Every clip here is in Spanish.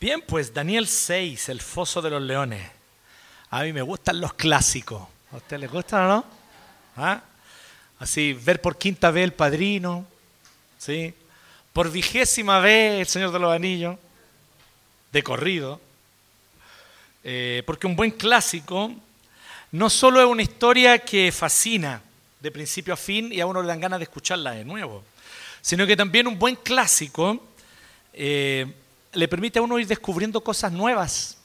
Bien, pues Daniel 6, el foso de los leones. A mí me gustan los clásicos. ¿A usted les gustan o no? ¿Ah? Así, ver por quinta vez el padrino, ¿sí? Por vigésima vez el Señor de los Anillos, de corrido. Eh, porque un buen clásico no solo es una historia que fascina de principio a fin y a uno le dan ganas de escucharla de nuevo, sino que también un buen clásico eh, le permite a uno ir descubriendo cosas nuevas.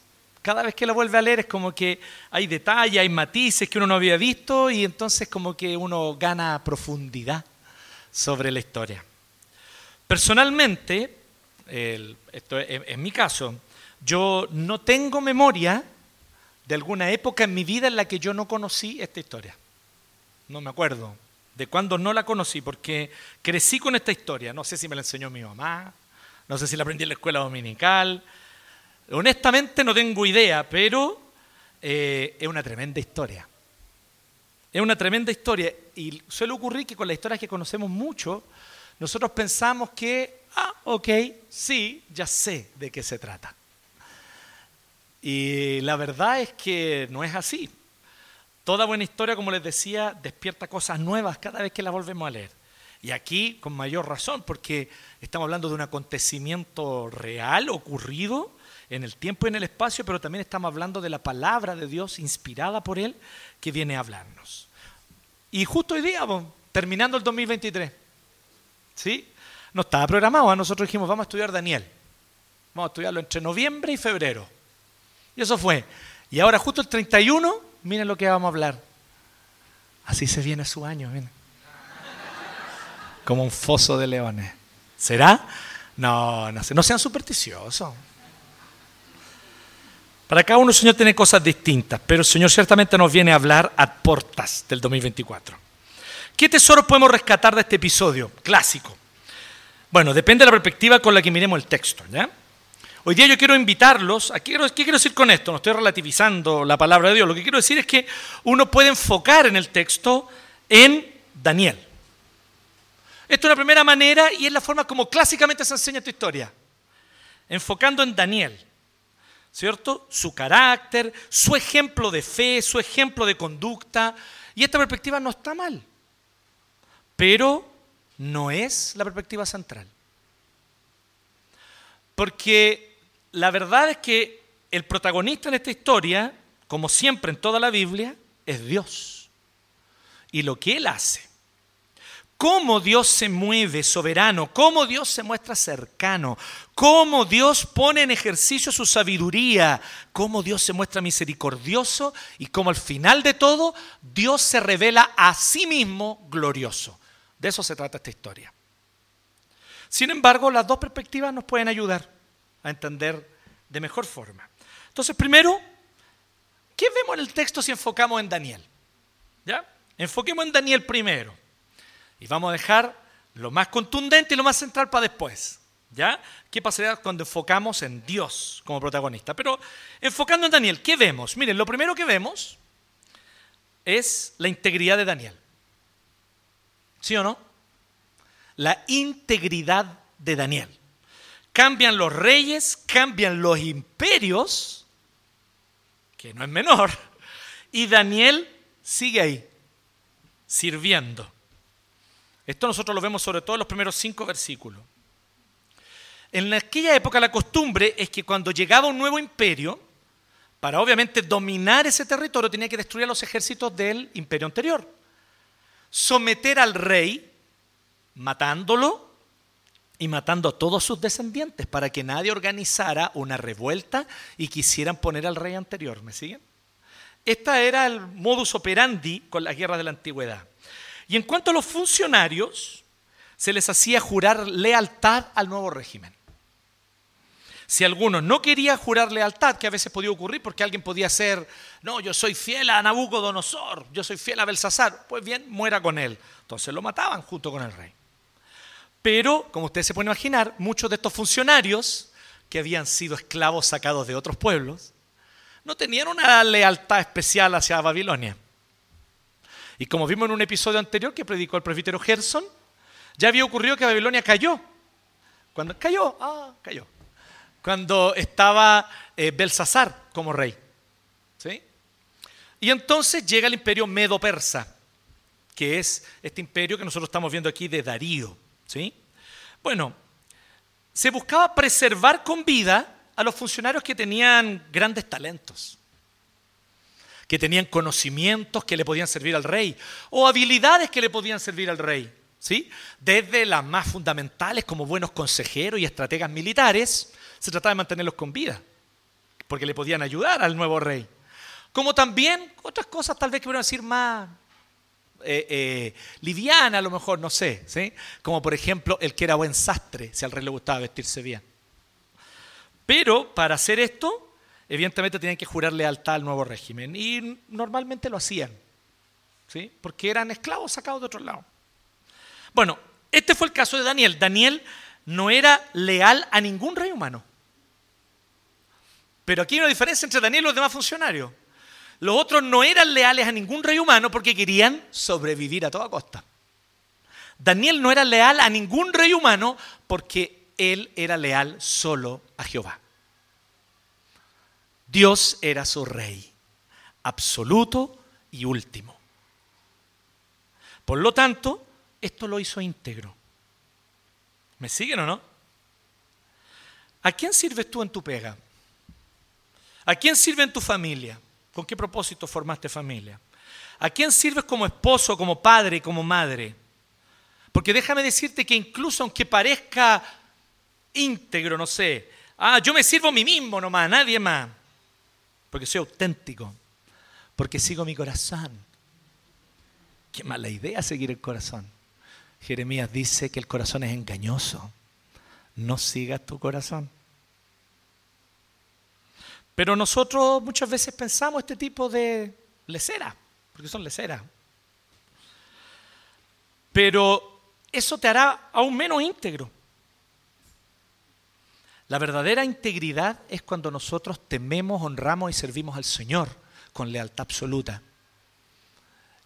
Cada vez que la vuelve a leer es como que hay detalles, hay matices que uno no había visto y entonces como que uno gana profundidad sobre la historia. Personalmente, es mi caso, yo no tengo memoria de alguna época en mi vida en la que yo no conocí esta historia. No me acuerdo de cuándo no la conocí, porque crecí con esta historia. No sé si me la enseñó mi mamá, no sé si la aprendí en la escuela dominical. Honestamente no tengo idea, pero eh, es una tremenda historia. Es una tremenda historia. Y suele ocurrir que con las historias que conocemos mucho, nosotros pensamos que, ah, ok, sí, ya sé de qué se trata. Y la verdad es que no es así. Toda buena historia, como les decía, despierta cosas nuevas cada vez que la volvemos a leer. Y aquí con mayor razón, porque estamos hablando de un acontecimiento real, ocurrido en el tiempo y en el espacio, pero también estamos hablando de la palabra de Dios inspirada por Él que viene a hablarnos. Y justo hoy día, terminando el 2023, ¿sí? No estaba programado, nosotros dijimos, vamos a estudiar Daniel. Vamos a estudiarlo entre noviembre y febrero. Y eso fue. Y ahora justo el 31, miren lo que vamos a hablar. Así se viene su año, miren. Como un foso de leones. ¿Será? No, no, no sean supersticiosos. Para cada uno el Señor tiene cosas distintas, pero el Señor ciertamente nos viene a hablar a portas del 2024. ¿Qué tesoros podemos rescatar de este episodio clásico? Bueno, depende de la perspectiva con la que miremos el texto. ¿ya? Hoy día yo quiero invitarlos, ¿qué quiero, ¿qué quiero decir con esto? No estoy relativizando la palabra de Dios, lo que quiero decir es que uno puede enfocar en el texto en Daniel. Esto es una primera manera y es la forma como clásicamente se enseña esta historia, enfocando en Daniel. ¿Cierto? Su carácter, su ejemplo de fe, su ejemplo de conducta. Y esta perspectiva no está mal, pero no es la perspectiva central. Porque la verdad es que el protagonista en esta historia, como siempre en toda la Biblia, es Dios. Y lo que Él hace. Cómo Dios se mueve soberano, cómo Dios se muestra cercano, cómo Dios pone en ejercicio su sabiduría, cómo Dios se muestra misericordioso y cómo al final de todo Dios se revela a sí mismo glorioso. De eso se trata esta historia. Sin embargo, las dos perspectivas nos pueden ayudar a entender de mejor forma. Entonces, primero, ¿qué vemos en el texto si enfocamos en Daniel? ¿Ya? Enfoquemos en Daniel primero. Y vamos a dejar lo más contundente y lo más central para después. ¿Ya? ¿Qué pasaría cuando enfocamos en Dios como protagonista? Pero enfocando en Daniel, ¿qué vemos? Miren, lo primero que vemos es la integridad de Daniel. ¿Sí o no? La integridad de Daniel cambian los reyes, cambian los imperios, que no es menor, y Daniel sigue ahí, sirviendo. Esto nosotros lo vemos sobre todo en los primeros cinco versículos. En aquella época la costumbre es que cuando llegaba un nuevo imperio, para obviamente dominar ese territorio tenía que destruir a los ejércitos del imperio anterior. Someter al rey, matándolo, y matando a todos sus descendientes para que nadie organizara una revuelta y quisieran poner al rey anterior. ¿Me siguen? Este era el modus operandi con las guerras de la antigüedad. Y en cuanto a los funcionarios, se les hacía jurar lealtad al nuevo régimen. Si alguno no quería jurar lealtad, que a veces podía ocurrir porque alguien podía ser, no, yo soy fiel a Nabucodonosor, yo soy fiel a Belsasar, pues bien, muera con él. Entonces lo mataban junto con el rey. Pero, como ustedes se pueden imaginar, muchos de estos funcionarios que habían sido esclavos sacados de otros pueblos, no tenían una lealtad especial hacia Babilonia. Y como vimos en un episodio anterior que predicó el presbítero Gerson, ya había ocurrido que Babilonia cayó. Cuando cayó, ah, cayó. cuando estaba eh, Belsasar como rey. ¿sí? Y entonces llega el imperio medo-persa, que es este imperio que nosotros estamos viendo aquí de Darío. ¿sí? Bueno, se buscaba preservar con vida a los funcionarios que tenían grandes talentos, que tenían conocimientos que le podían servir al rey o habilidades que le podían servir al rey. ¿sí? Desde las más fundamentales como buenos consejeros y estrategas militares, se trataba de mantenerlos con vida, porque le podían ayudar al nuevo rey. Como también otras cosas tal vez que podrían decir más eh, eh, liviana a lo mejor, no sé, ¿sí? como por ejemplo el que era buen sastre, si al rey le gustaba vestirse bien. Pero para hacer esto, evidentemente tenían que jurar lealtad al nuevo régimen y normalmente lo hacían, ¿sí? porque eran esclavos sacados de otro lado. Bueno, este fue el caso de Daniel. Daniel no era leal a ningún rey humano. Pero aquí hay una diferencia entre Daniel y los demás funcionarios. Los otros no eran leales a ningún rey humano porque querían sobrevivir a toda costa. Daniel no era leal a ningún rey humano porque él era leal solo a Jehová. Dios era su rey, absoluto y último. Por lo tanto, esto lo hizo íntegro. ¿Me siguen o no? ¿A quién sirves tú en tu pega? ¿A quién sirve en tu familia? ¿Con qué propósito formaste familia? ¿A quién sirves como esposo, como padre, como madre? Porque déjame decirte que incluso aunque parezca íntegro, no sé, ah, yo me sirvo a mí mismo nomás, nadie más, porque soy auténtico, porque sigo mi corazón. Qué mala idea seguir el corazón. Jeremías dice que el corazón es engañoso. No sigas tu corazón. Pero nosotros muchas veces pensamos este tipo de leceras, porque son leceras. Pero eso te hará aún menos íntegro. La verdadera integridad es cuando nosotros tememos, honramos y servimos al Señor con lealtad absoluta.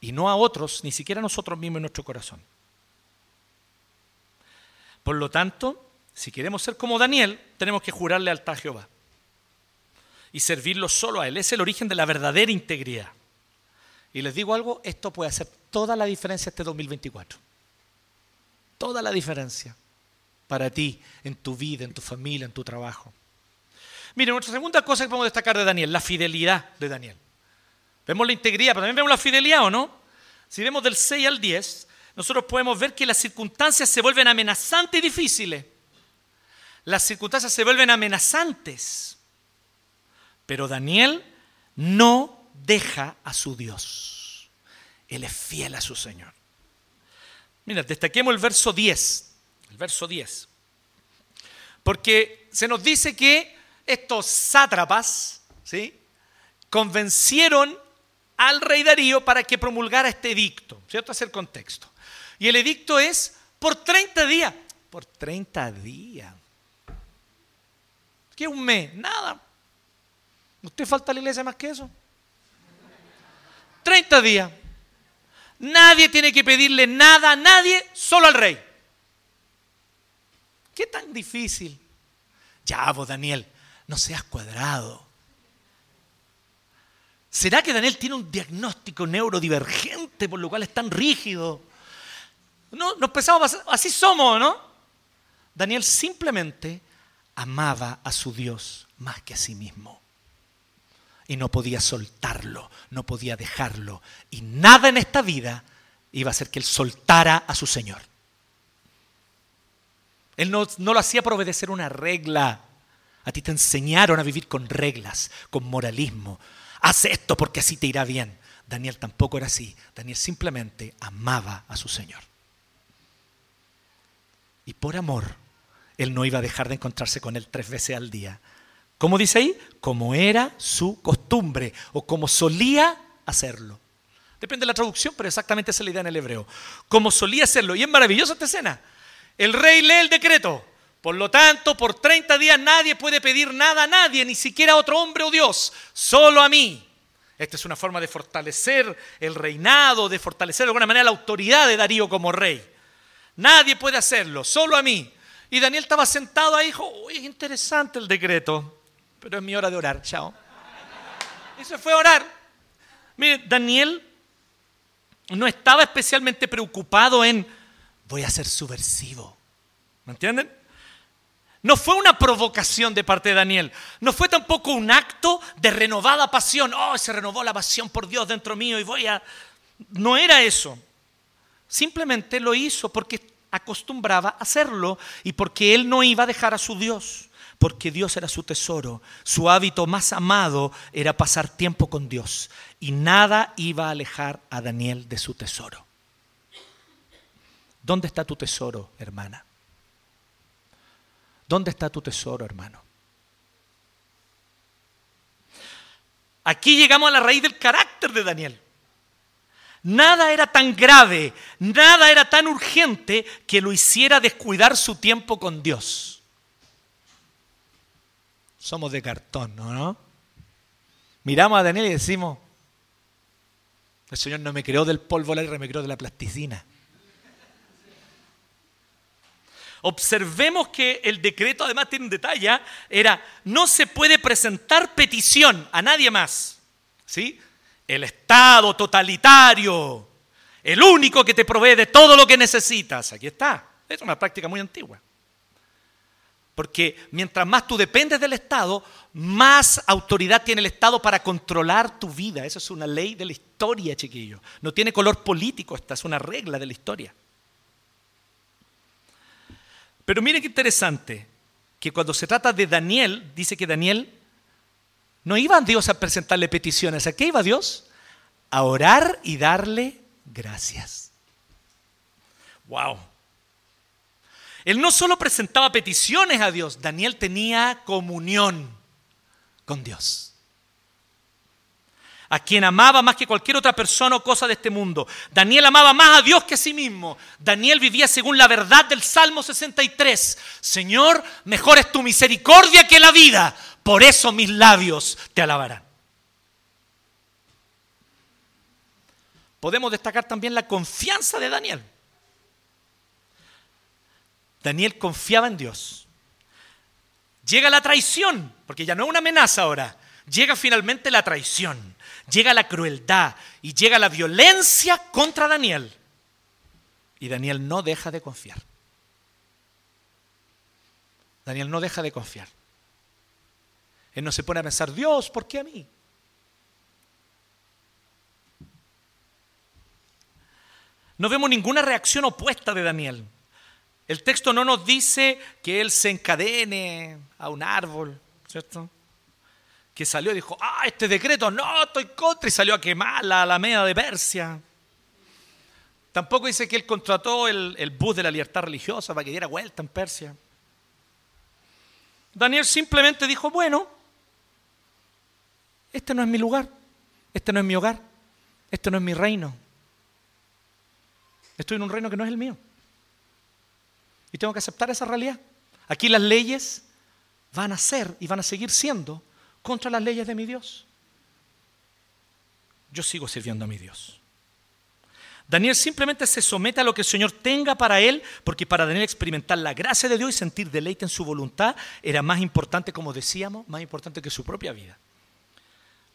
Y no a otros, ni siquiera a nosotros mismos en nuestro corazón. Por lo tanto, si queremos ser como Daniel, tenemos que jurar lealtad a Jehová y servirlo solo a Él. Es el origen de la verdadera integridad. Y les digo algo, esto puede hacer toda la diferencia este 2024. Toda la diferencia para ti, en tu vida, en tu familia, en tu trabajo. Miren, nuestra segunda cosa que podemos destacar de Daniel, la fidelidad de Daniel. Vemos la integridad, pero también vemos la fidelidad, ¿o no? Si vemos del 6 al 10, nosotros podemos ver que las circunstancias se vuelven amenazantes y difíciles. Las circunstancias se vuelven amenazantes. Pero Daniel no deja a su Dios. Él es fiel a su Señor. Mira, destaquemos el verso 10. El verso 10. Porque se nos dice que estos sátrapas, ¿sí? Convencieron al rey Darío para que promulgara este edicto, ¿cierto? Es el contexto. Y el edicto es por 30 días. Por 30 días. ¿Qué un mes? Nada. ¿Usted falta a la iglesia más que eso? 30 días. Nadie tiene que pedirle nada a nadie, solo al rey. ¿Qué tan difícil? Ya, vos, Daniel, no seas cuadrado. ¿Será que Daniel tiene un diagnóstico neurodivergente por lo cual es tan rígido? No, nos pensamos, así somos, ¿no? Daniel simplemente amaba a su Dios más que a sí mismo y no podía soltarlo, no podía dejarlo. Y nada en esta vida iba a hacer que él soltara a su Señor. Él no, no, lo hacía por obedecer una regla. A ti te enseñaron a vivir con reglas, con moralismo. Haz esto porque así te irá bien. Daniel tampoco era así. Daniel simplemente amaba a su Señor. Y por amor, él no iba a dejar de encontrarse con él tres veces al día, ¿Cómo dice ahí? Como era su costumbre o como solía hacerlo. Depende de la traducción, pero exactamente esa es la idea en el hebreo. Como solía hacerlo. Y es maravillosa esta escena. El rey lee el decreto. Por lo tanto, por 30 días nadie puede pedir nada a nadie, ni siquiera a otro hombre o Dios, solo a mí. Esta es una forma de fortalecer el reinado, de fortalecer de alguna manera la autoridad de Darío como rey. Nadie puede hacerlo, solo a mí. Y Daniel estaba sentado ahí y dijo, uy, es interesante el decreto, pero es mi hora de orar, chao. Y se fue a orar. Mire, Daniel no estaba especialmente preocupado en, voy a ser subversivo. ¿Me entienden? No fue una provocación de parte de Daniel. No fue tampoco un acto de renovada pasión. Oh, se renovó la pasión por Dios dentro mío y voy a... No era eso. Simplemente lo hizo porque acostumbraba a hacerlo y porque él no iba a dejar a su Dios, porque Dios era su tesoro. Su hábito más amado era pasar tiempo con Dios y nada iba a alejar a Daniel de su tesoro. ¿Dónde está tu tesoro, hermana? ¿Dónde está tu tesoro, hermano? Aquí llegamos a la raíz del carácter de Daniel. Nada era tan grave, nada era tan urgente que lo hiciera descuidar su tiempo con Dios. Somos de cartón, ¿no? Miramos a Daniel y decimos, el Señor no me creó del polvo la me creó de la plasticina. Observemos que el decreto además tiene un detalle, ¿ah? era no se puede presentar petición a nadie más. ¿Sí? el Estado totalitario, el único que te provee de todo lo que necesitas. Aquí está. Es una práctica muy antigua. Porque mientras más tú dependes del Estado, más autoridad tiene el Estado para controlar tu vida. Eso es una ley de la historia, chiquillo. No tiene color político, esta es una regla de la historia. Pero miren qué interesante, que cuando se trata de Daniel, dice que Daniel no iba a Dios a presentarle peticiones. ¿A qué iba Dios? A orar y darle gracias. Wow. Él no solo presentaba peticiones a Dios, Daniel tenía comunión con Dios. A quien amaba más que cualquier otra persona o cosa de este mundo. Daniel amaba más a Dios que a sí mismo. Daniel vivía según la verdad del Salmo 63. Señor, mejor es tu misericordia que la vida por eso mis labios te alabarán. Podemos destacar también la confianza de Daniel. Daniel confiaba en Dios. Llega la traición, porque ya no es una amenaza ahora. Llega finalmente la traición, llega la crueldad y llega la violencia contra Daniel. Y Daniel no deja de confiar. Daniel no deja de confiar. Él no se pone a pensar, Dios, ¿por qué a mí? No vemos ninguna reacción opuesta de Daniel. El texto no nos dice que él se encadene a un árbol, ¿cierto? Que salió y dijo, ah, este decreto, no, estoy contra, y salió a quemar la Alameda de Persia. Tampoco dice que él contrató el, el bus de la libertad religiosa para que diera vuelta en Persia. Daniel simplemente dijo, bueno, este no es mi lugar, este no es mi hogar, este no es mi reino. Estoy en un reino que no es el mío. Y tengo que aceptar esa realidad. Aquí las leyes van a ser y van a seguir siendo contra las leyes de mi Dios. Yo sigo sirviendo a mi Dios. Daniel simplemente se somete a lo que el Señor tenga para él, porque para Daniel experimentar la gracia de Dios y sentir deleite en su voluntad era más importante, como decíamos, más importante que su propia vida.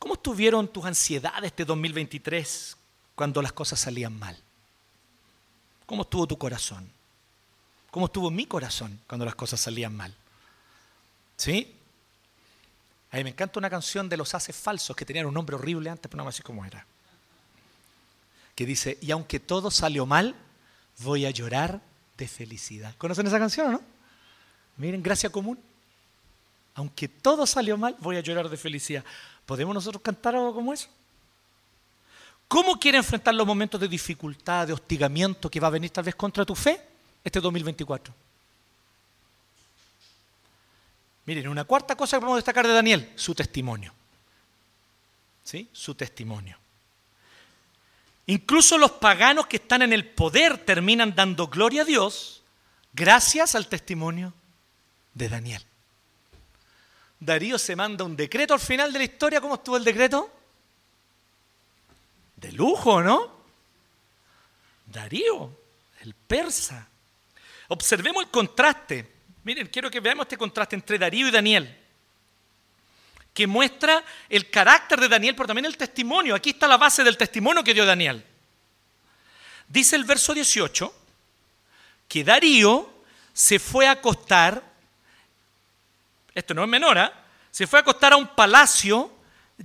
¿Cómo estuvieron tus ansiedades este 2023 cuando las cosas salían mal? ¿Cómo estuvo tu corazón? ¿Cómo estuvo mi corazón cuando las cosas salían mal? ¿Sí? A mí me encanta una canción de los haces falsos que tenían un nombre horrible antes, pero no así como era. Que dice, y aunque todo salió mal, voy a llorar de felicidad. ¿Conocen esa canción o no? Miren, gracia común. Aunque todo salió mal, voy a llorar de felicidad. ¿Podemos nosotros cantar algo como eso? ¿Cómo quiere enfrentar los momentos de dificultad, de hostigamiento que va a venir tal vez contra tu fe este 2024? Miren, una cuarta cosa que podemos destacar de Daniel, su testimonio. ¿Sí? Su testimonio. Incluso los paganos que están en el poder terminan dando gloria a Dios gracias al testimonio de Daniel. Darío se manda un decreto al final de la historia. ¿Cómo estuvo el decreto? De lujo, ¿no? Darío, el persa. Observemos el contraste. Miren, quiero que veamos este contraste entre Darío y Daniel, que muestra el carácter de Daniel, pero también el testimonio. Aquí está la base del testimonio que dio Daniel. Dice el verso 18 que Darío se fue a acostar, esto no es menor, ¿eh? se fue a acostar a un palacio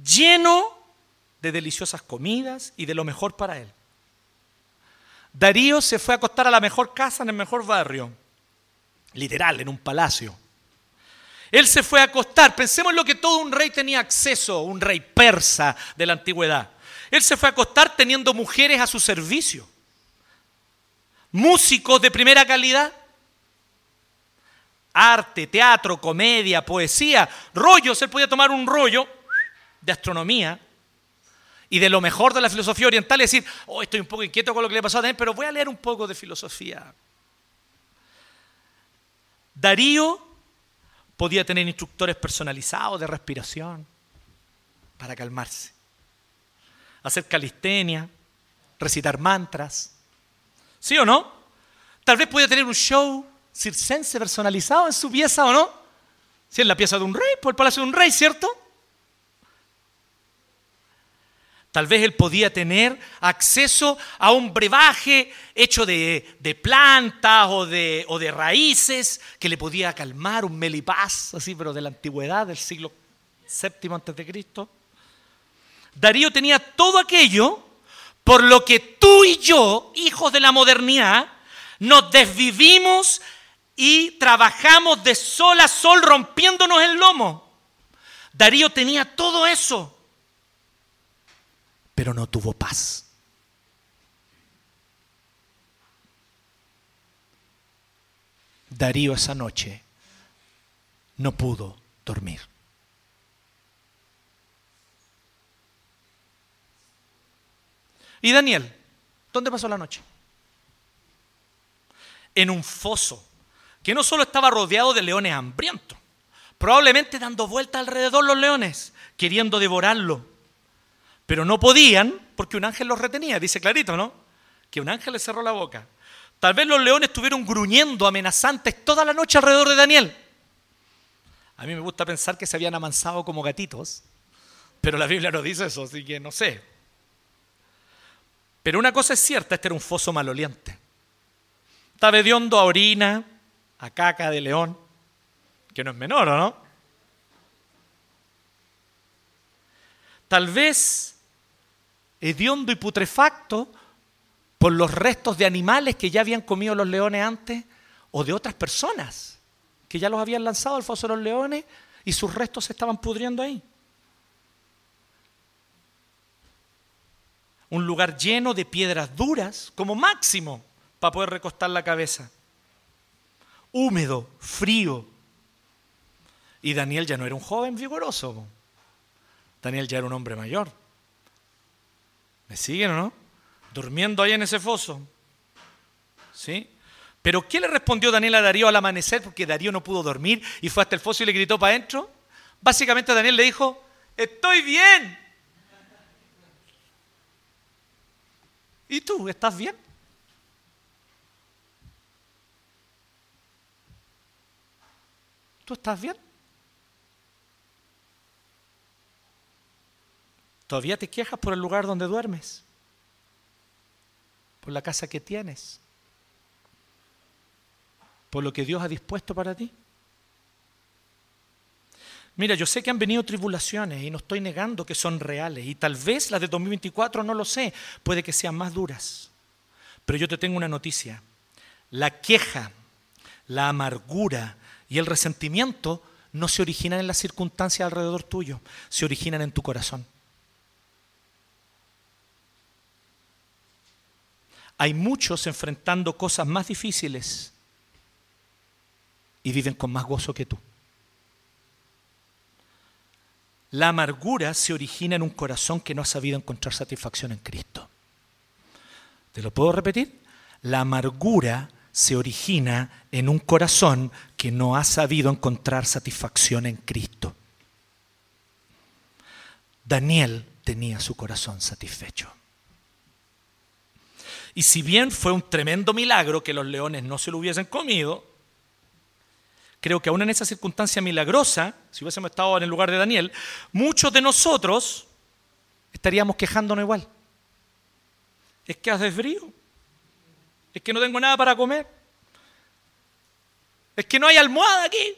lleno de deliciosas comidas y de lo mejor para él. Darío se fue a acostar a la mejor casa en el mejor barrio, literal, en un palacio. Él se fue a acostar, pensemos en lo que todo un rey tenía acceso, un rey persa de la antigüedad. Él se fue a acostar teniendo mujeres a su servicio, músicos de primera calidad, arte, teatro, comedia, poesía, rollos. Él podía tomar un rollo de astronomía y de lo mejor de la filosofía oriental y decir, oh, estoy un poco inquieto con lo que le pasó a Daniel, pero voy a leer un poco de filosofía. Darío podía tener instructores personalizados de respiración para calmarse, hacer calistenia, recitar mantras. ¿Sí o no? Tal vez podía tener un show circense personalizado en su pieza o no. Si es la pieza de un rey, por el palacio de un rey, ¿cierto? Tal vez él podía tener acceso a un brebaje hecho de, plantas o de, o de, raíces que le podía calmar, un melipaz, así, pero de la antigüedad, del siglo VII antes de Cristo. Darío tenía todo aquello por lo que tú y yo, hijos de la modernidad, nos desvivimos y trabajamos de sol a sol rompiéndonos el lomo. Darío tenía todo eso pero no tuvo paz. Darío esa noche no pudo dormir. ¿Y Daniel? ¿Dónde pasó la noche? En un foso, que no solo estaba rodeado de leones hambrientos, probablemente dando vuelta alrededor los leones, queriendo devorarlo. Pero no podían porque un ángel los retenía, dice clarito, ¿no? Que un ángel les cerró la boca. Tal vez los leones estuvieron gruñendo amenazantes toda la noche alrededor de Daniel. A mí me gusta pensar que se habían amansado como gatitos, pero la Biblia no dice eso, así que no sé. Pero una cosa es cierta, este era un foso maloliente. Estaba hediondo a orina, a caca de león, que no es menor, ¿o no? Tal vez hediondo y putrefacto por los restos de animales que ya habían comido los leones antes o de otras personas que ya los habían lanzado al foso de los leones y sus restos se estaban pudriendo ahí. Un lugar lleno de piedras duras como máximo para poder recostar la cabeza. Húmedo, frío. Y Daniel ya no era un joven vigoroso. Daniel ya era un hombre mayor. ¿Me siguen o no? Durmiendo ahí en ese foso. ¿Sí? Pero ¿qué le respondió Daniel a Darío al amanecer? Porque Darío no pudo dormir y fue hasta el foso y le gritó para adentro. Básicamente Daniel le dijo, estoy bien. ¿Y tú, estás bien? ¿Tú estás bien? Todavía te quejas por el lugar donde duermes, por la casa que tienes, por lo que Dios ha dispuesto para ti. Mira, yo sé que han venido tribulaciones y no estoy negando que son reales y tal vez las de 2024 no lo sé, puede que sean más duras. Pero yo te tengo una noticia. La queja, la amargura y el resentimiento no se originan en las circunstancias alrededor tuyo, se originan en tu corazón. Hay muchos enfrentando cosas más difíciles y viven con más gozo que tú. La amargura se origina en un corazón que no ha sabido encontrar satisfacción en Cristo. ¿Te lo puedo repetir? La amargura se origina en un corazón que no ha sabido encontrar satisfacción en Cristo. Daniel tenía su corazón satisfecho. Y si bien fue un tremendo milagro que los leones no se lo hubiesen comido, Creo que aún en esa circunstancia milagrosa, si hubiésemos estado en el lugar de Daniel, muchos de nosotros estaríamos quejándonos igual. Es que hace frío. Es que no tengo nada para comer. Es que no hay almohada aquí.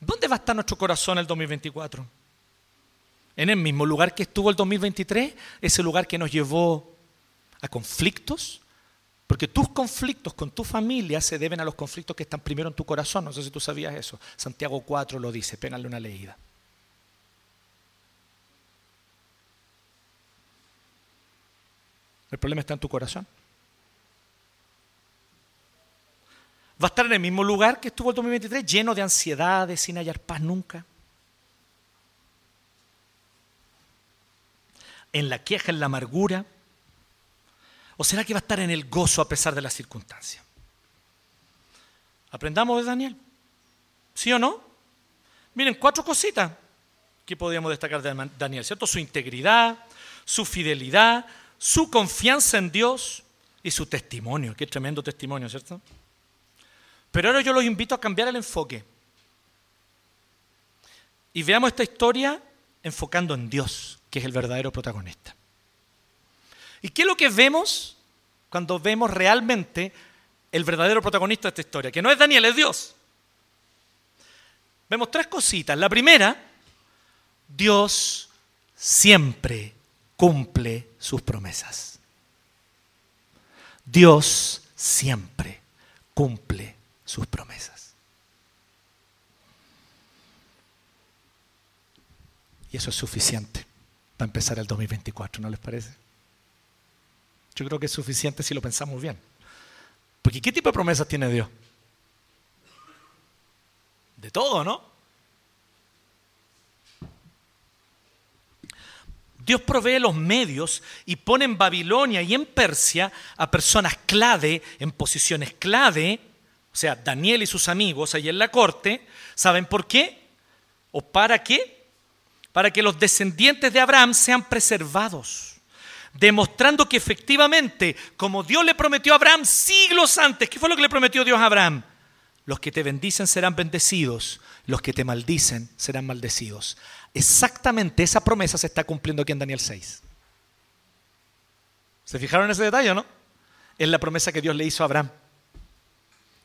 ¿Dónde va a estar nuestro corazón el 2024? ¿En el mismo lugar que estuvo el 2023? ¿Ese lugar que nos llevó a conflictos? Porque tus conflictos con tu familia se deben a los conflictos que están primero en tu corazón. No sé si tú sabías eso. Santiago 4 lo dice, pégale una leída. El problema está en tu corazón. Va a estar en el mismo lugar que estuvo el 2023, lleno de ansiedades, sin hallar paz nunca. En la queja, en la amargura. ¿O será que va a estar en el gozo a pesar de las circunstancias? Aprendamos de Daniel. ¿Sí o no? Miren, cuatro cositas que podríamos destacar de Daniel, ¿cierto? Su integridad, su fidelidad, su confianza en Dios y su testimonio. Qué tremendo testimonio, ¿cierto? Pero ahora yo los invito a cambiar el enfoque. Y veamos esta historia enfocando en Dios, que es el verdadero protagonista. ¿Y qué es lo que vemos cuando vemos realmente el verdadero protagonista de esta historia? Que no es Daniel, es Dios. Vemos tres cositas. La primera, Dios siempre cumple sus promesas. Dios siempre cumple sus promesas. Y eso es suficiente para empezar el 2024, ¿no les parece? Yo creo que es suficiente si lo pensamos bien. Porque ¿qué tipo de promesas tiene Dios? De todo, ¿no? Dios provee los medios y pone en Babilonia y en Persia a personas clave, en posiciones clave, o sea, Daniel y sus amigos ahí en la corte, ¿saben por qué? ¿O para qué? Para que los descendientes de Abraham sean preservados, demostrando que efectivamente, como Dios le prometió a Abraham siglos antes, ¿qué fue lo que le prometió Dios a Abraham? Los que te bendicen serán bendecidos, los que te maldicen serán maldecidos. Exactamente esa promesa se está cumpliendo aquí en Daniel 6. ¿Se fijaron en ese detalle no? Es la promesa que Dios le hizo a Abraham.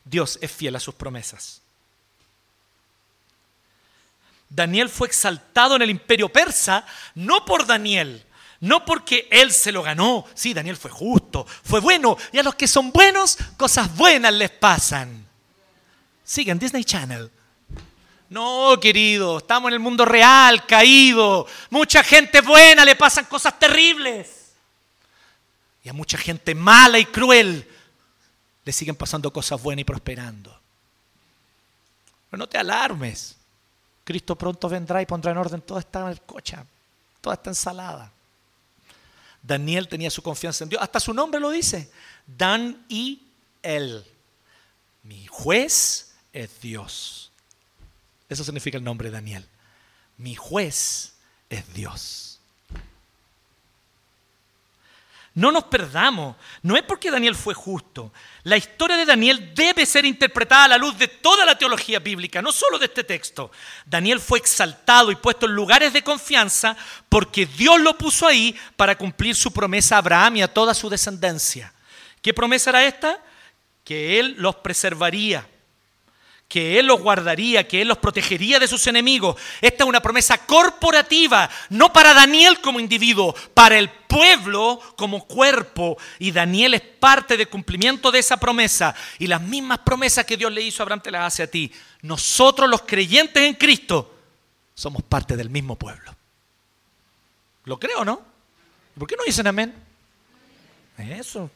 Dios es fiel a sus promesas. Daniel fue exaltado en el imperio persa no por Daniel, no porque él se lo ganó. Sí, Daniel fue justo, fue bueno. Y a los que son buenos, cosas buenas les pasan. Sigan Disney Channel. No, querido, estamos en el mundo real, caído. Mucha gente buena le pasan cosas terribles. Y a mucha gente mala y cruel le siguen pasando cosas buenas y prosperando. Pero no te alarmes. Cristo pronto vendrá y pondrá en orden toda esta cocha, toda esta ensalada. Daniel tenía su confianza en Dios. Hasta su nombre lo dice. Dan y él. Mi juez es Dios. Eso significa el nombre de Daniel. Mi juez es Dios. No nos perdamos. No es porque Daniel fue justo. La historia de Daniel debe ser interpretada a la luz de toda la teología bíblica, no solo de este texto. Daniel fue exaltado y puesto en lugares de confianza porque Dios lo puso ahí para cumplir su promesa a Abraham y a toda su descendencia. ¿Qué promesa era esta? Que Él los preservaría que Él los guardaría, que Él los protegería de sus enemigos. Esta es una promesa corporativa, no para Daniel como individuo, para el pueblo como cuerpo. Y Daniel es parte del cumplimiento de esa promesa. Y las mismas promesas que Dios le hizo a Abraham te las hace a ti. Nosotros los creyentes en Cristo somos parte del mismo pueblo. ¿Lo creo, no? ¿Por qué no dicen amén? Eso.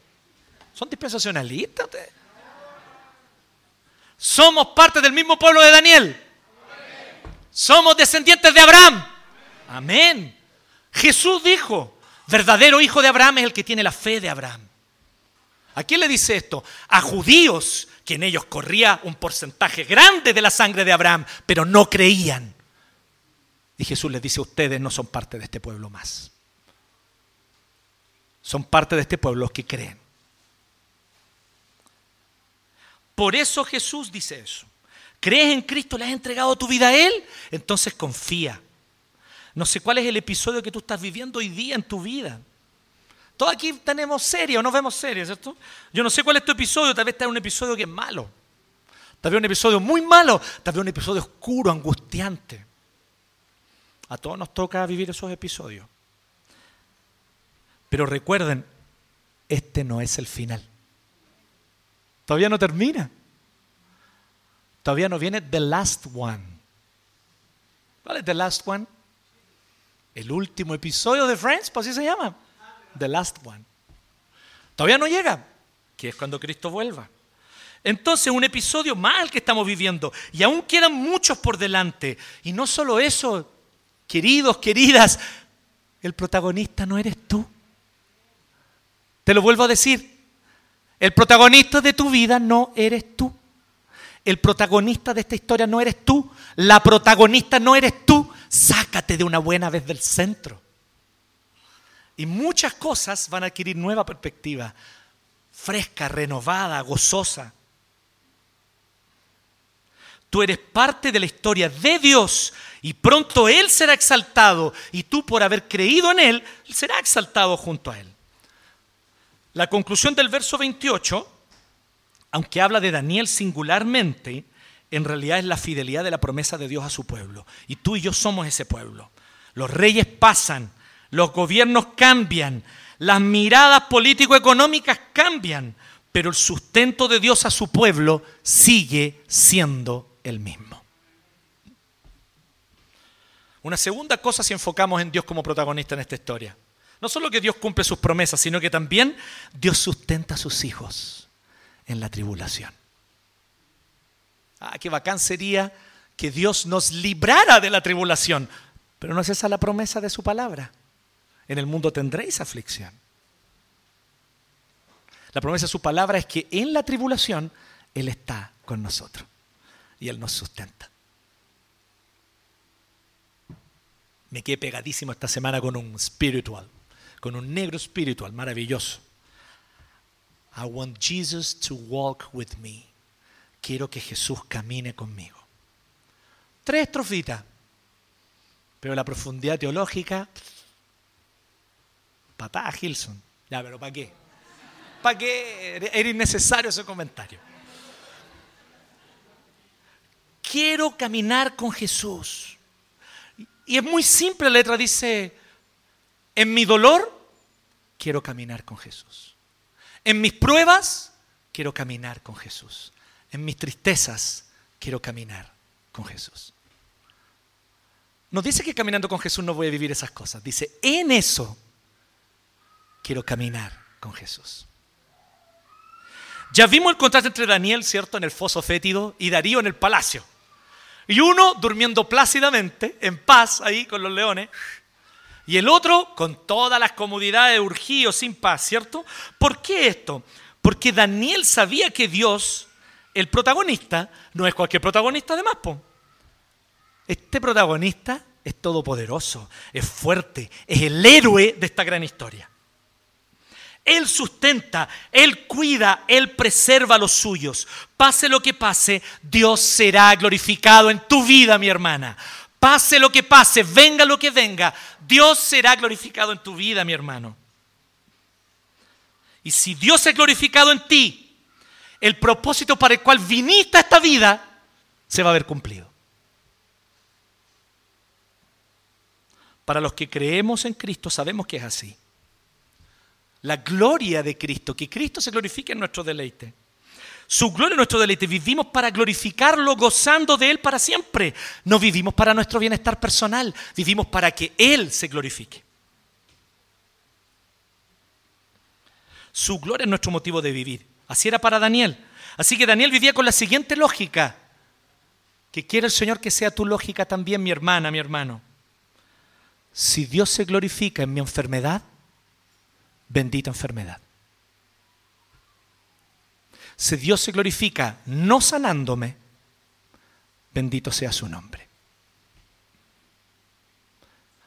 ¿Son dispensacionalistas ustedes? Somos parte del mismo pueblo de Daniel. Somos descendientes de Abraham. Amén. Jesús dijo, verdadero hijo de Abraham es el que tiene la fe de Abraham. ¿A quién le dice esto? A judíos, que en ellos corría un porcentaje grande de la sangre de Abraham, pero no creían. Y Jesús les dice, ustedes no son parte de este pueblo más. Son parte de este pueblo los que creen. Por eso Jesús dice eso. ¿Crees en Cristo? ¿Le has entregado tu vida a Él? Entonces confía. No sé cuál es el episodio que tú estás viviendo hoy día en tu vida. Todos aquí tenemos serie o nos vemos series, ¿cierto? Yo no sé cuál es tu episodio, tal vez está en un episodio que es malo. Tal vez un episodio muy malo, tal vez un episodio oscuro, angustiante. A todos nos toca vivir esos episodios. Pero recuerden, este no es el final. Todavía no termina. Todavía no viene The Last One. ¿Cuál es The Last One? El último episodio de Friends, pues así se llama. The Last One. Todavía no llega, que es cuando Cristo vuelva. Entonces, un episodio más que estamos viviendo. Y aún quedan muchos por delante. Y no solo eso, queridos, queridas, el protagonista no eres tú. Te lo vuelvo a decir. El protagonista de tu vida no eres tú. El protagonista de esta historia no eres tú. La protagonista no eres tú. Sácate de una buena vez del centro. Y muchas cosas van a adquirir nueva perspectiva, fresca, renovada, gozosa. Tú eres parte de la historia de Dios y pronto Él será exaltado y tú por haber creído en Él será exaltado junto a Él. La conclusión del verso 28 aunque habla de Daniel singularmente, en realidad es la fidelidad de la promesa de Dios a su pueblo. Y tú y yo somos ese pueblo. Los reyes pasan, los gobiernos cambian, las miradas político-económicas cambian, pero el sustento de Dios a su pueblo sigue siendo el mismo. Una segunda cosa si enfocamos en Dios como protagonista en esta historia. No solo que Dios cumple sus promesas, sino que también Dios sustenta a sus hijos en la tribulación. Ah, qué bacán sería que Dios nos librara de la tribulación. Pero no es esa la promesa de su palabra. En el mundo tendréis aflicción. La promesa de su palabra es que en la tribulación Él está con nosotros y Él nos sustenta. Me quedé pegadísimo esta semana con un spiritual, con un negro espiritual maravilloso. I want Jesus to walk with me. Quiero que Jesús camine conmigo. Tres estrofitas. Pero la profundidad teológica, patada Gilson. Ya, pero ¿para qué? ¿Para qué? Era innecesario ese comentario. Quiero caminar con Jesús. Y es muy simple, la letra dice, en mi dolor, quiero caminar con Jesús. En mis pruebas quiero caminar con Jesús. En mis tristezas quiero caminar con Jesús. No dice que caminando con Jesús no voy a vivir esas cosas. Dice, en eso quiero caminar con Jesús. Ya vimos el contraste entre Daniel, ¿cierto?, en el foso fétido y Darío en el palacio. Y uno durmiendo plácidamente, en paz, ahí con los leones, y el otro con todas las comodidades, urgido, sin paz, ¿cierto? ¿Por qué esto? Porque Daniel sabía que Dios, el protagonista, no es cualquier protagonista de más. Este protagonista es todopoderoso, es fuerte, es el héroe de esta gran historia. Él sustenta, Él cuida, Él preserva a los suyos. Pase lo que pase, Dios será glorificado en tu vida, mi hermana. Pase lo que pase, venga lo que venga, Dios será glorificado en tu vida, mi hermano. Y si Dios es glorificado en ti, el propósito para el cual viniste a esta vida se va a ver cumplido. Para los que creemos en Cristo sabemos que es así. La gloria de Cristo, que Cristo se glorifique en nuestro deleite. Su gloria es nuestro deleite. Vivimos para glorificarlo, gozando de Él para siempre. No vivimos para nuestro bienestar personal, vivimos para que Él se glorifique. Su gloria es nuestro motivo de vivir. Así era para Daniel. Así que Daniel vivía con la siguiente lógica. Que quiere el Señor que sea tu lógica también, mi hermana, mi hermano. Si Dios se glorifica en mi enfermedad, bendita enfermedad si Dios se glorifica no sanándome, bendito sea su nombre.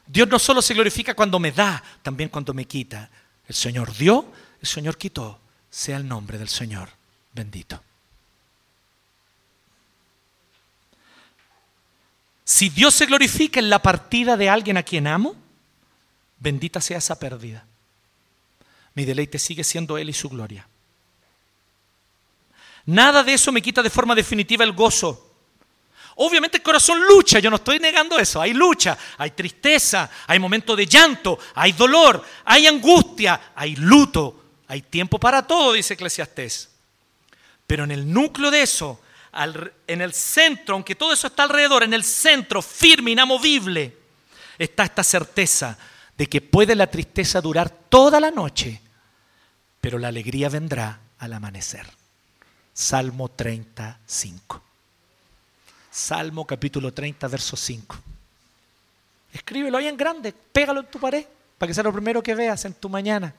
Dios no solo se glorifica cuando me da, también cuando me quita. El Señor dio, el Señor quitó. Sea el nombre del Señor bendito. Si Dios se glorifica en la partida de alguien a quien amo, bendita sea esa pérdida. Mi deleite sigue siendo Él y su gloria. Nada de eso me quita de forma definitiva el gozo. Obviamente el corazón lucha, yo no estoy negando eso. Hay lucha, hay tristeza, hay momentos de llanto, hay dolor, hay angustia, hay luto, hay tiempo para todo, dice Eclesiastés. Pero en el núcleo de eso, en el centro, aunque todo eso está alrededor, en el centro, firme, inamovible, está esta certeza de que puede la tristeza durar toda la noche, pero la alegría vendrá al amanecer. Salmo 35. Salmo capítulo 30, verso 5. Escríbelo ahí en grande, pégalo en tu pared, para que sea lo primero que veas en tu mañana.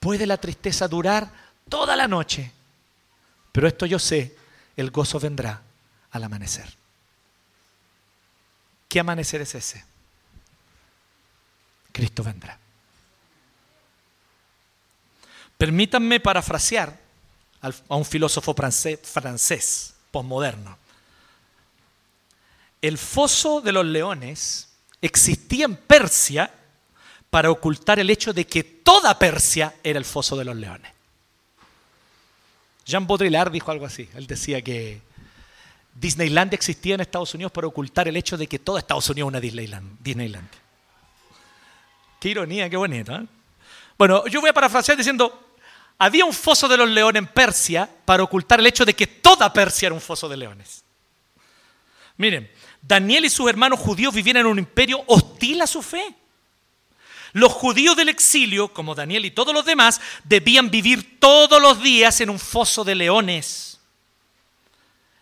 Puede la tristeza durar toda la noche, pero esto yo sé, el gozo vendrá al amanecer. ¿Qué amanecer es ese? Cristo vendrá. Permítanme parafrasear a un filósofo francés, francés postmoderno. El foso de los leones existía en Persia para ocultar el hecho de que toda Persia era el foso de los leones. Jean Baudrillard dijo algo así. Él decía que Disneyland existía en Estados Unidos para ocultar el hecho de que todo Estados Unidos es una Disneyland. Disneyland. Qué ironía, qué bonito. ¿eh? Bueno, yo voy a parafrasear diciendo, había un foso de los leones en Persia para ocultar el hecho de que toda Persia era un foso de leones. Miren, Daniel y sus hermanos judíos vivían en un imperio hostil a su fe. Los judíos del exilio, como Daniel y todos los demás, debían vivir todos los días en un foso de leones.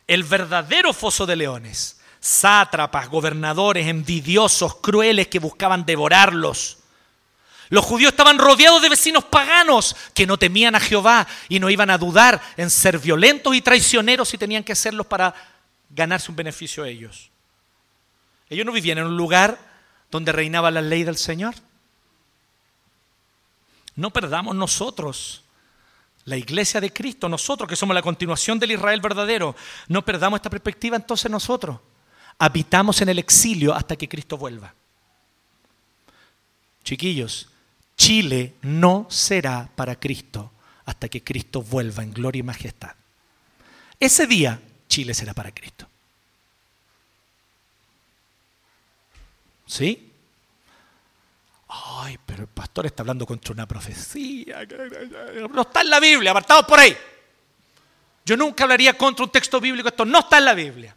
El verdadero foso de leones. Sátrapas, gobernadores, envidiosos, crueles que buscaban devorarlos. Los judíos estaban rodeados de vecinos paganos que no temían a Jehová y no iban a dudar en ser violentos y traicioneros si tenían que hacerlos para ganarse un beneficio a ellos. Ellos no vivían en un lugar donde reinaba la ley del Señor. No perdamos nosotros, la iglesia de Cristo, nosotros que somos la continuación del Israel verdadero, no perdamos esta perspectiva entonces nosotros. Habitamos en el exilio hasta que Cristo vuelva. Chiquillos, Chile no será para Cristo hasta que Cristo vuelva en gloria y majestad. Ese día Chile será para Cristo. ¿Sí? Ay, pero el pastor está hablando contra una profecía. No está en la Biblia, apartados por ahí. Yo nunca hablaría contra un texto bíblico, esto no está en la Biblia.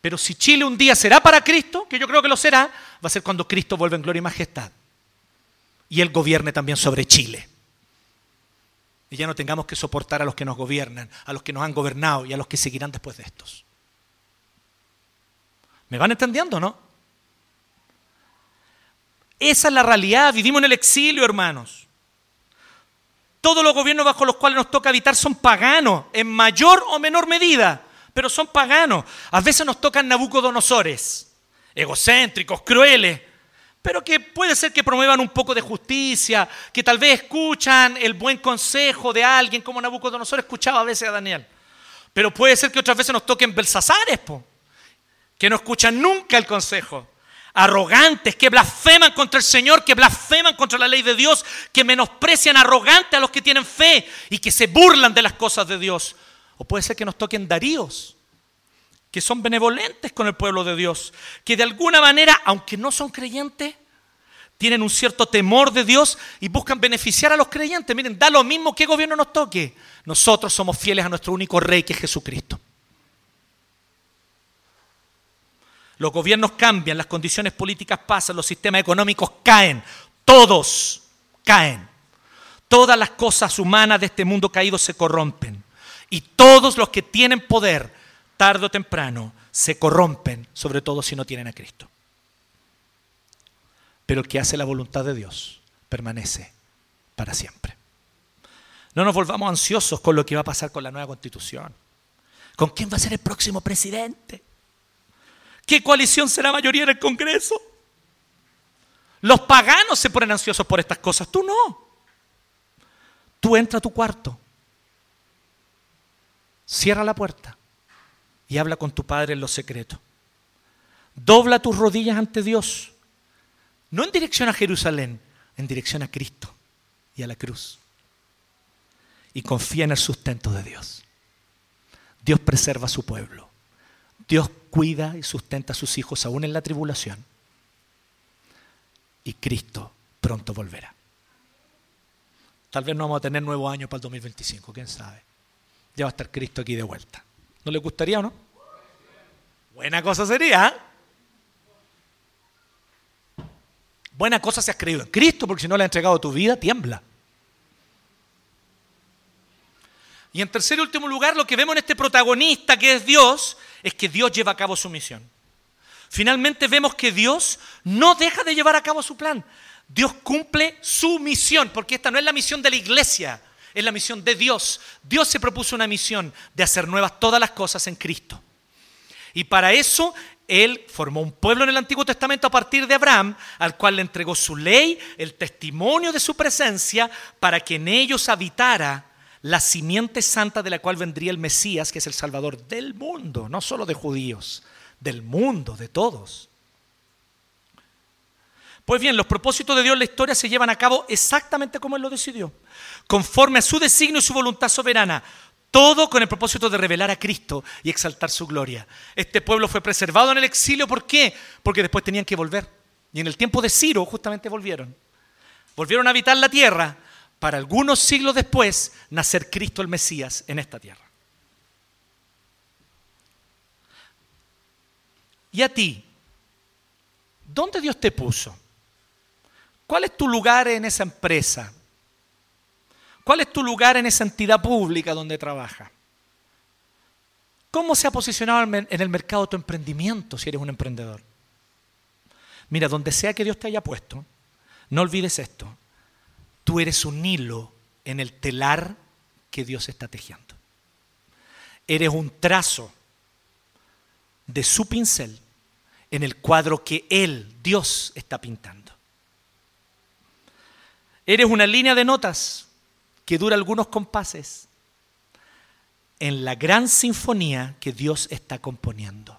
Pero si Chile un día será para Cristo, que yo creo que lo será, va a ser cuando Cristo vuelva en gloria y majestad y Él gobierne también sobre Chile. Y ya no tengamos que soportar a los que nos gobiernan, a los que nos han gobernado y a los que seguirán después de estos. ¿Me van entendiendo, no? Esa es la realidad. Vivimos en el exilio, hermanos. Todos los gobiernos bajo los cuales nos toca habitar son paganos, en mayor o menor medida, pero son paganos. A veces nos tocan nabucodonosores, egocéntricos, crueles, pero que puede ser que promuevan un poco de justicia, que tal vez escuchan el buen consejo de alguien como Nabucodonosor escuchaba a veces a Daniel. Pero puede ser que otras veces nos toquen Belsasares, que no escuchan nunca el consejo. Arrogantes, que blasfeman contra el Señor, que blasfeman contra la ley de Dios, que menosprecian arrogante a los que tienen fe y que se burlan de las cosas de Dios. O puede ser que nos toquen Daríos, que son benevolentes con el pueblo de Dios, que de alguna manera, aunque no son creyentes, tienen un cierto temor de Dios y buscan beneficiar a los creyentes. Miren, da lo mismo que gobierno nos toque. Nosotros somos fieles a nuestro único rey, que es Jesucristo. Los gobiernos cambian, las condiciones políticas pasan, los sistemas económicos caen. Todos caen. Todas las cosas humanas de este mundo caído se corrompen. Y todos los que tienen poder tarde o temprano se corrompen, sobre todo si no tienen a Cristo. Pero el que hace la voluntad de Dios permanece para siempre. No nos volvamos ansiosos con lo que va a pasar con la nueva constitución. ¿Con quién va a ser el próximo presidente? ¿Qué coalición será mayoría en el Congreso? Los paganos se ponen ansiosos por estas cosas, tú no. Tú entra a tu cuarto, cierra la puerta y habla con tu Padre en lo secreto. Dobla tus rodillas ante Dios. No en dirección a Jerusalén, en dirección a Cristo y a la cruz. Y confía en el sustento de Dios. Dios preserva a su pueblo. Dios cuida y sustenta a sus hijos aún en la tribulación. Y Cristo pronto volverá. Tal vez no vamos a tener nuevo año para el 2025, quién sabe. Ya va a estar Cristo aquí de vuelta. ¿No le gustaría o no? Buena cosa sería. ¿eh? Buena cosa si has creído en Cristo, porque si no le has entregado tu vida, tiembla. Y en tercer y último lugar, lo que vemos en este protagonista que es Dios, es que Dios lleva a cabo su misión. Finalmente vemos que Dios no deja de llevar a cabo su plan. Dios cumple su misión, porque esta no es la misión de la iglesia, es la misión de Dios. Dios se propuso una misión de hacer nuevas todas las cosas en Cristo. Y para eso Él formó un pueblo en el Antiguo Testamento a partir de Abraham, al cual le entregó su ley, el testimonio de su presencia, para que en ellos habitara la simiente santa de la cual vendría el Mesías, que es el Salvador del mundo, no solo de judíos, del mundo, de todos. Pues bien, los propósitos de Dios en la historia se llevan a cabo exactamente como Él lo decidió, conforme a su designio y su voluntad soberana, todo con el propósito de revelar a Cristo y exaltar su gloria. Este pueblo fue preservado en el exilio, ¿por qué? Porque después tenían que volver. Y en el tiempo de Ciro justamente volvieron. Volvieron a habitar la tierra para algunos siglos después nacer Cristo el Mesías en esta tierra. ¿Y a ti? ¿Dónde Dios te puso? ¿Cuál es tu lugar en esa empresa? ¿Cuál es tu lugar en esa entidad pública donde trabajas? ¿Cómo se ha posicionado en el mercado tu emprendimiento si eres un emprendedor? Mira, donde sea que Dios te haya puesto, no olvides esto. Tú eres un hilo en el telar que Dios está tejiendo. Eres un trazo de su pincel en el cuadro que Él, Dios, está pintando. Eres una línea de notas que dura algunos compases en la gran sinfonía que Dios está componiendo.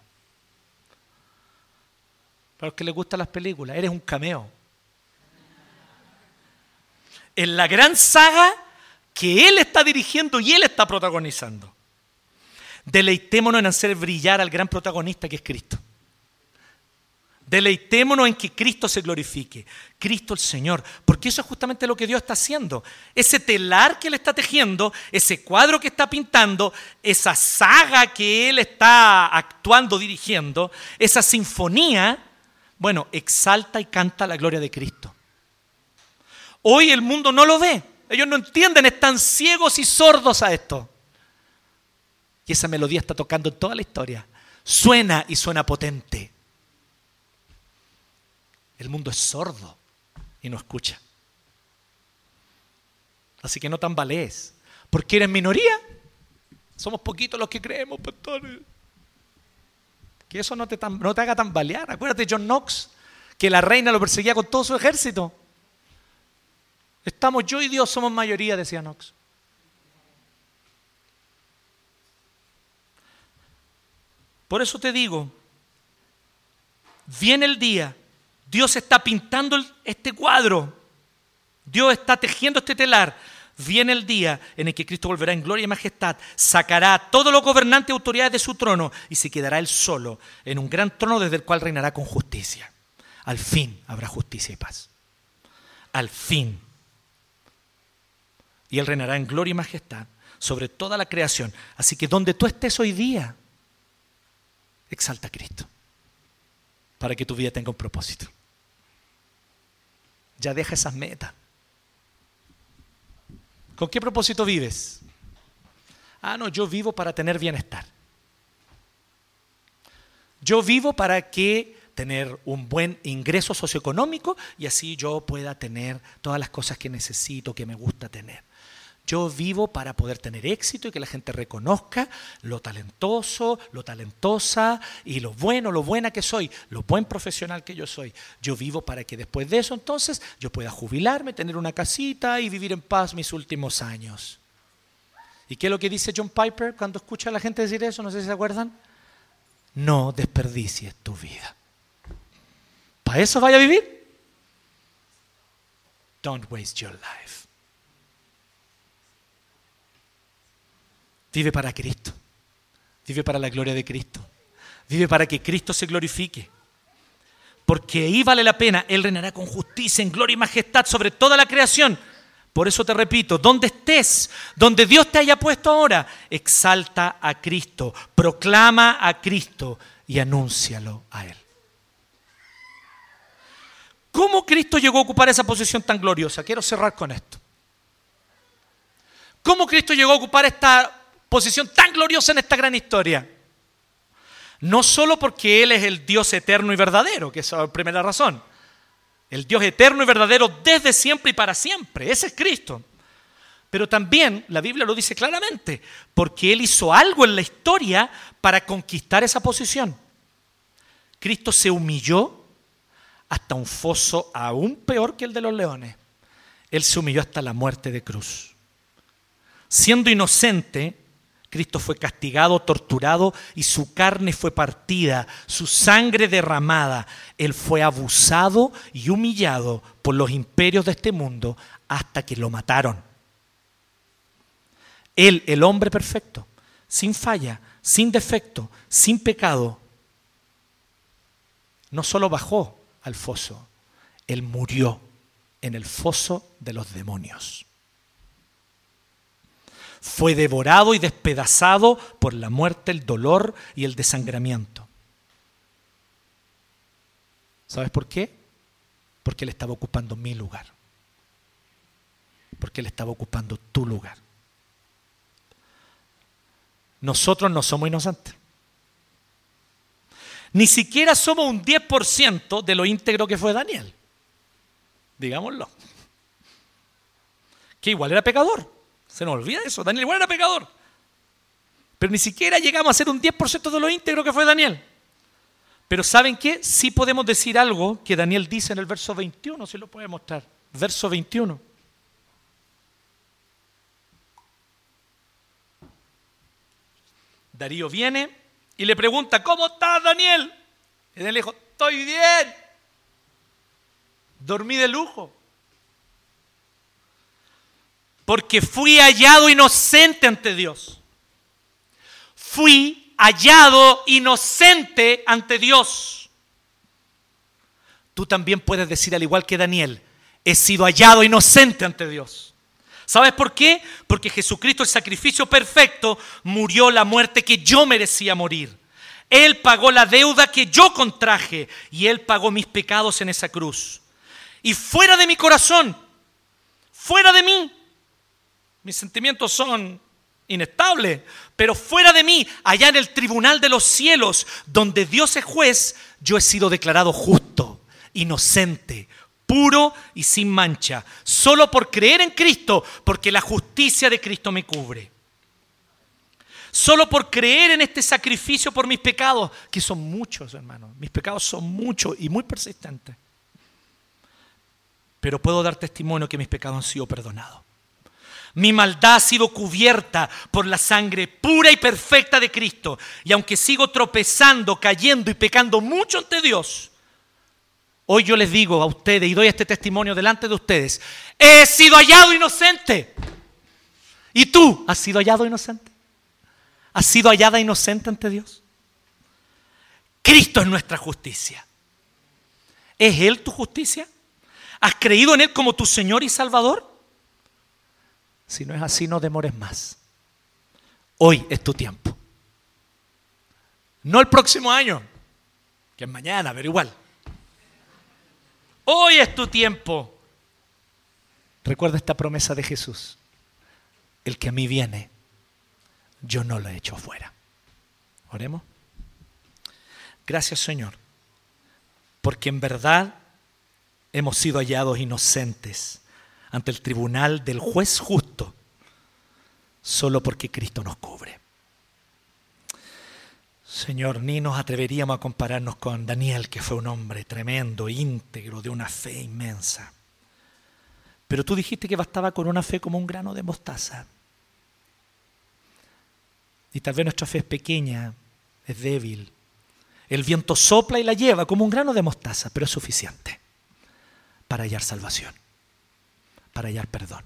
Para los que les gustan las películas, eres un cameo. En la gran saga que Él está dirigiendo y Él está protagonizando. Deleitémonos en hacer brillar al gran protagonista que es Cristo. Deleitémonos en que Cristo se glorifique, Cristo el Señor, porque eso es justamente lo que Dios está haciendo. Ese telar que Él está tejiendo, ese cuadro que está pintando, esa saga que Él está actuando, dirigiendo, esa sinfonía, bueno, exalta y canta la gloria de Cristo. Hoy el mundo no lo ve, ellos no entienden, están ciegos y sordos a esto. Y esa melodía está tocando en toda la historia. Suena y suena potente. El mundo es sordo y no escucha. Así que no tambalees. Porque eres minoría. Somos poquitos los que creemos, pastores. Que eso no te, no te haga tambalear. Acuérdate John Knox, que la reina lo perseguía con todo su ejército. Estamos yo y Dios, somos mayoría, decía Knox. Por eso te digo, viene el día Dios está pintando este cuadro. Dios está tejiendo este telar. Viene el día en el que Cristo volverá en gloria y majestad, sacará a todos los gobernantes y autoridades de su trono y se quedará él solo en un gran trono desde el cual reinará con justicia. Al fin habrá justicia y paz. Al fin. Y él reinará en gloria y majestad sobre toda la creación. Así que donde tú estés hoy día, exalta a Cristo para que tu vida tenga un propósito. Ya deja esas metas. ¿Con qué propósito vives? Ah, no, yo vivo para tener bienestar. Yo vivo para que tener un buen ingreso socioeconómico y así yo pueda tener todas las cosas que necesito, que me gusta tener. Yo vivo para poder tener éxito y que la gente reconozca lo talentoso, lo talentosa y lo bueno, lo buena que soy, lo buen profesional que yo soy. Yo vivo para que después de eso entonces yo pueda jubilarme, tener una casita y vivir en paz mis últimos años. ¿Y qué es lo que dice John Piper cuando escucha a la gente decir eso? No sé si se acuerdan. No desperdicies tu vida. ¿Para eso vaya a vivir? Don't waste your life. Vive para Cristo. Vive para la gloria de Cristo. Vive para que Cristo se glorifique. Porque ahí vale la pena. Él reinará con justicia, en gloria y majestad sobre toda la creación. Por eso te repito, donde estés, donde Dios te haya puesto ahora, exalta a Cristo, proclama a Cristo y anúncialo a Él. ¿Cómo Cristo llegó a ocupar esa posición tan gloriosa? Quiero cerrar con esto. ¿Cómo Cristo llegó a ocupar esta posición tan gloriosa en esta gran historia? No solo porque Él es el Dios eterno y verdadero, que es la primera razón. El Dios eterno y verdadero desde siempre y para siempre. Ese es Cristo. Pero también la Biblia lo dice claramente, porque Él hizo algo en la historia para conquistar esa posición. Cristo se humilló hasta un foso aún peor que el de los leones. Él se humilló hasta la muerte de cruz. Siendo inocente, Cristo fue castigado, torturado y su carne fue partida, su sangre derramada. Él fue abusado y humillado por los imperios de este mundo hasta que lo mataron. Él, el hombre perfecto, sin falla, sin defecto, sin pecado, no solo bajó, al foso. Él murió en el foso de los demonios. Fue devorado y despedazado por la muerte, el dolor y el desangramiento. ¿Sabes por qué? Porque Él estaba ocupando mi lugar. Porque Él estaba ocupando tu lugar. Nosotros no somos inocentes. Ni siquiera somos un 10% de lo íntegro que fue Daniel. Digámoslo. Que igual era pecador. Se nos olvida eso. Daniel igual era pecador. Pero ni siquiera llegamos a ser un 10% de lo íntegro que fue Daniel. Pero ¿saben qué? Sí podemos decir algo que Daniel dice en el verso 21, si lo puede mostrar. Verso 21. Darío viene y le pregunta, ¿cómo estás, Daniel? Y Daniel dijo, estoy bien. Dormí de lujo. Porque fui hallado inocente ante Dios. Fui hallado inocente ante Dios. Tú también puedes decir, al igual que Daniel, he sido hallado inocente ante Dios. ¿Sabes por qué? Porque Jesucristo, el sacrificio perfecto, murió la muerte que yo merecía morir. Él pagó la deuda que yo contraje y Él pagó mis pecados en esa cruz. Y fuera de mi corazón, fuera de mí, mis sentimientos son inestables, pero fuera de mí, allá en el tribunal de los cielos, donde Dios es juez, yo he sido declarado justo, inocente, puro y sin mancha, solo por creer en Cristo, porque la justicia de Cristo me cubre. Solo por creer en este sacrificio por mis pecados, que son muchos, hermanos. Mis pecados son muchos y muy persistentes. Pero puedo dar testimonio que mis pecados han sido perdonados. Mi maldad ha sido cubierta por la sangre pura y perfecta de Cristo. Y aunque sigo tropezando, cayendo y pecando mucho ante Dios, Hoy yo les digo a ustedes y doy este testimonio delante de ustedes, he sido hallado inocente. ¿Y tú has sido hallado inocente? ¿Has sido hallada inocente ante Dios? Cristo es nuestra justicia. ¿Es Él tu justicia? ¿Has creído en Él como tu Señor y Salvador? Si no es así, no demores más. Hoy es tu tiempo. No el próximo año, que es mañana, pero igual. Hoy es tu tiempo. Recuerda esta promesa de Jesús. El que a mí viene, yo no lo echo fuera. Oremos. Gracias Señor, porque en verdad hemos sido hallados inocentes ante el tribunal del juez justo, solo porque Cristo nos cubre. Señor, ni nos atreveríamos a compararnos con Daniel, que fue un hombre tremendo, íntegro, de una fe inmensa. Pero tú dijiste que bastaba con una fe como un grano de mostaza. Y tal vez nuestra fe es pequeña, es débil, El viento sopla y la lleva como un grano de mostaza, pero es suficiente para hallar salvación, para hallar perdón,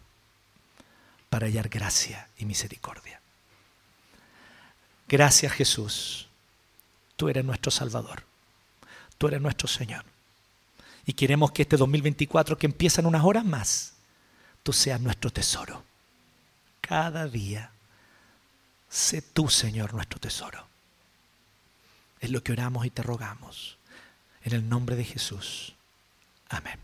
para hallar gracia y misericordia. Gracias Jesús, tú eres nuestro Salvador, tú eres nuestro Señor. Y queremos que este 2024 que empieza en unas horas más, tú seas nuestro tesoro. Cada día, sé tú, Señor, nuestro tesoro. Es lo que oramos y te rogamos. En el nombre de Jesús. Amén.